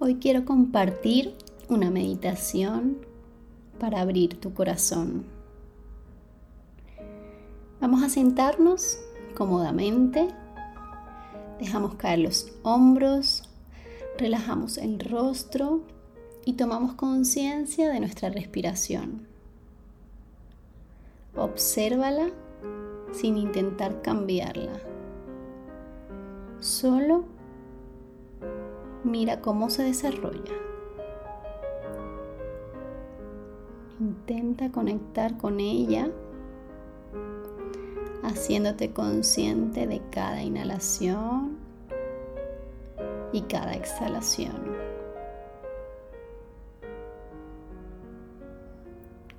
Hoy quiero compartir una meditación para abrir tu corazón. Vamos a sentarnos cómodamente, dejamos caer los hombros, relajamos el rostro y tomamos conciencia de nuestra respiración. Obsérvala sin intentar cambiarla. Solo mira cómo se desarrolla. Intenta conectar con ella, haciéndote consciente de cada inhalación y cada exhalación.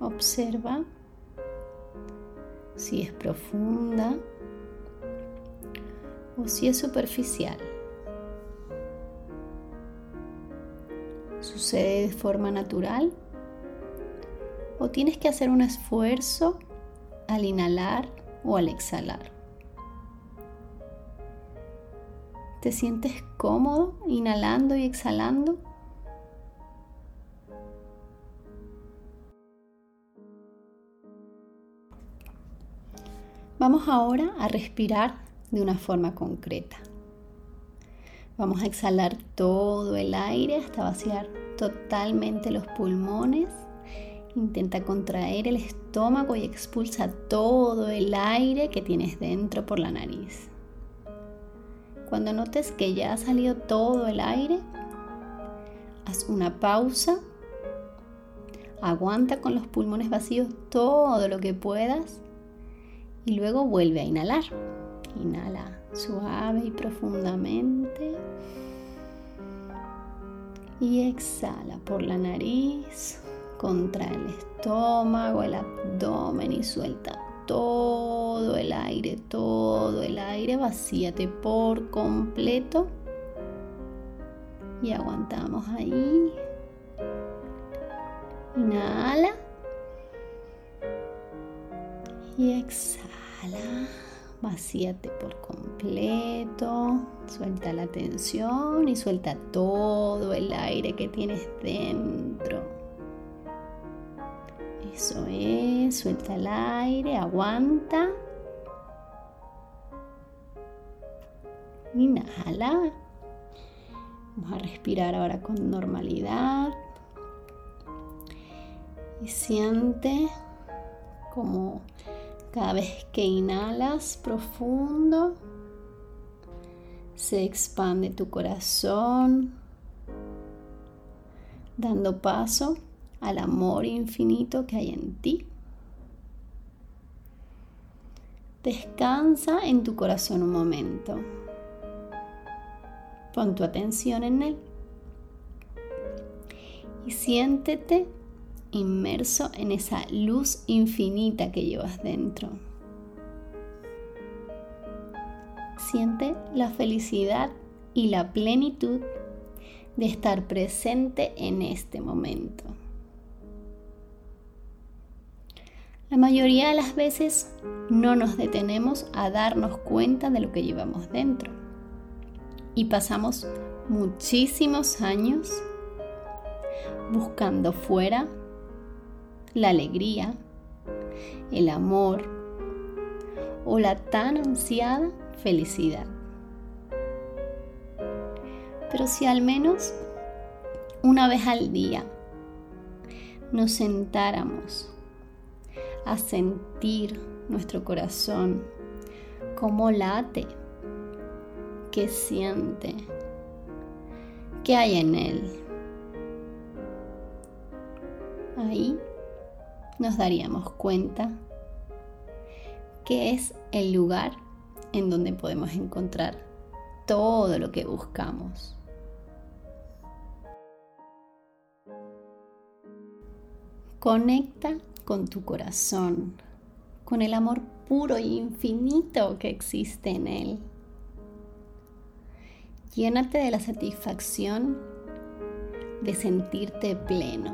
Observa si es profunda o si es superficial. ¿Sucede de forma natural? ¿O tienes que hacer un esfuerzo al inhalar o al exhalar? ¿Te sientes cómodo inhalando y exhalando? Vamos ahora a respirar de una forma concreta. Vamos a exhalar todo el aire hasta vaciar totalmente los pulmones. Intenta contraer el estómago y expulsa todo el aire que tienes dentro por la nariz. Cuando notes que ya ha salido todo el aire, haz una pausa. Aguanta con los pulmones vacíos todo lo que puedas y luego vuelve a inhalar. Inhala suave y profundamente. Y exhala por la nariz, contra el estómago, el abdomen y suelta todo el aire, todo el aire, vacíate por completo. Y aguantamos ahí. Inhala. Y exhala. Vacíate por completo, suelta la tensión y suelta todo el aire que tienes dentro. Eso es, suelta el aire, aguanta. Inhala. Vamos a respirar ahora con normalidad. Y siente como cada vez que inhalas profundo, se expande tu corazón, dando paso al amor infinito que hay en ti. Descansa en tu corazón un momento. Pon tu atención en él y siéntete inmerso en esa luz infinita que llevas dentro. Siente la felicidad y la plenitud de estar presente en este momento. La mayoría de las veces no nos detenemos a darnos cuenta de lo que llevamos dentro y pasamos muchísimos años buscando fuera la alegría, el amor o la tan ansiada felicidad. Pero si al menos una vez al día nos sentáramos a sentir nuestro corazón, cómo late, qué siente, qué hay en él. Ahí nos daríamos cuenta que es el lugar en donde podemos encontrar todo lo que buscamos. Conecta con tu corazón, con el amor puro e infinito que existe en él. Llénate de la satisfacción de sentirte pleno,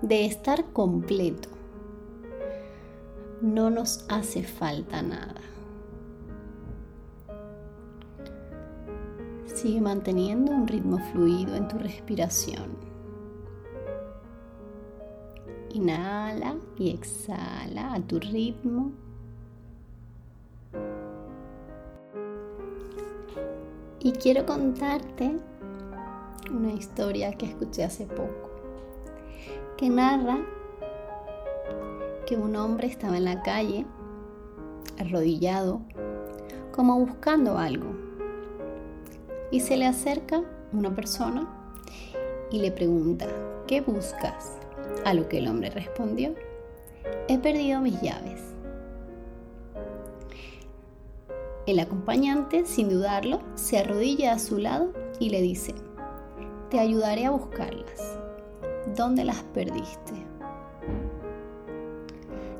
de estar completo. No nos hace falta nada. Sigue manteniendo un ritmo fluido en tu respiración. Inhala y exhala a tu ritmo. Y quiero contarte una historia que escuché hace poco, que narra que un hombre estaba en la calle, arrodillado, como buscando algo. Y se le acerca una persona y le pregunta, ¿qué buscas? A lo que el hombre respondió, he perdido mis llaves. El acompañante, sin dudarlo, se arrodilla a su lado y le dice, te ayudaré a buscarlas. ¿Dónde las perdiste?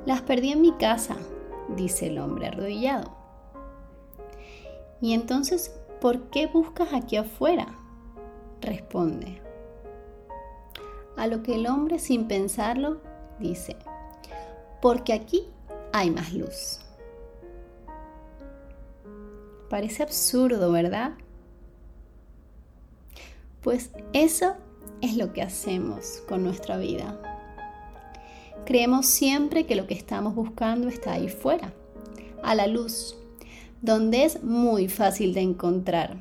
Las perdí en mi casa, dice el hombre arrodillado. Y entonces, ¿por qué buscas aquí afuera? Responde. A lo que el hombre, sin pensarlo, dice, porque aquí hay más luz. Parece absurdo, ¿verdad? Pues eso es lo que hacemos con nuestra vida. Creemos siempre que lo que estamos buscando está ahí fuera, a la luz, donde es muy fácil de encontrar.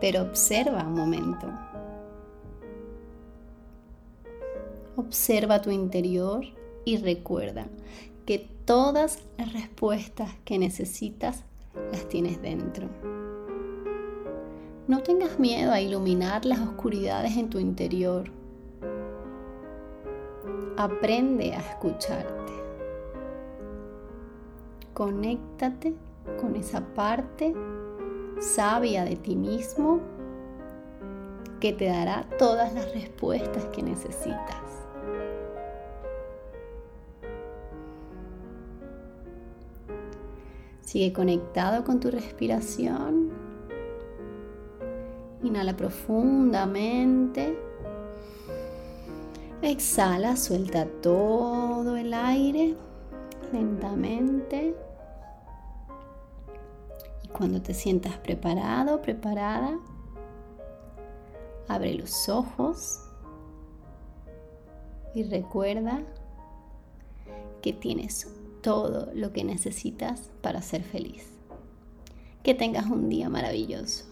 Pero observa un momento. Observa tu interior y recuerda que todas las respuestas que necesitas las tienes dentro. No tengas miedo a iluminar las oscuridades en tu interior. Aprende a escucharte. Conéctate con esa parte sabia de ti mismo que te dará todas las respuestas que necesitas. Sigue conectado con tu respiración. Inhala profundamente. Exhala, suelta todo el aire lentamente. Y cuando te sientas preparado, preparada, abre los ojos y recuerda que tienes todo lo que necesitas para ser feliz. Que tengas un día maravilloso.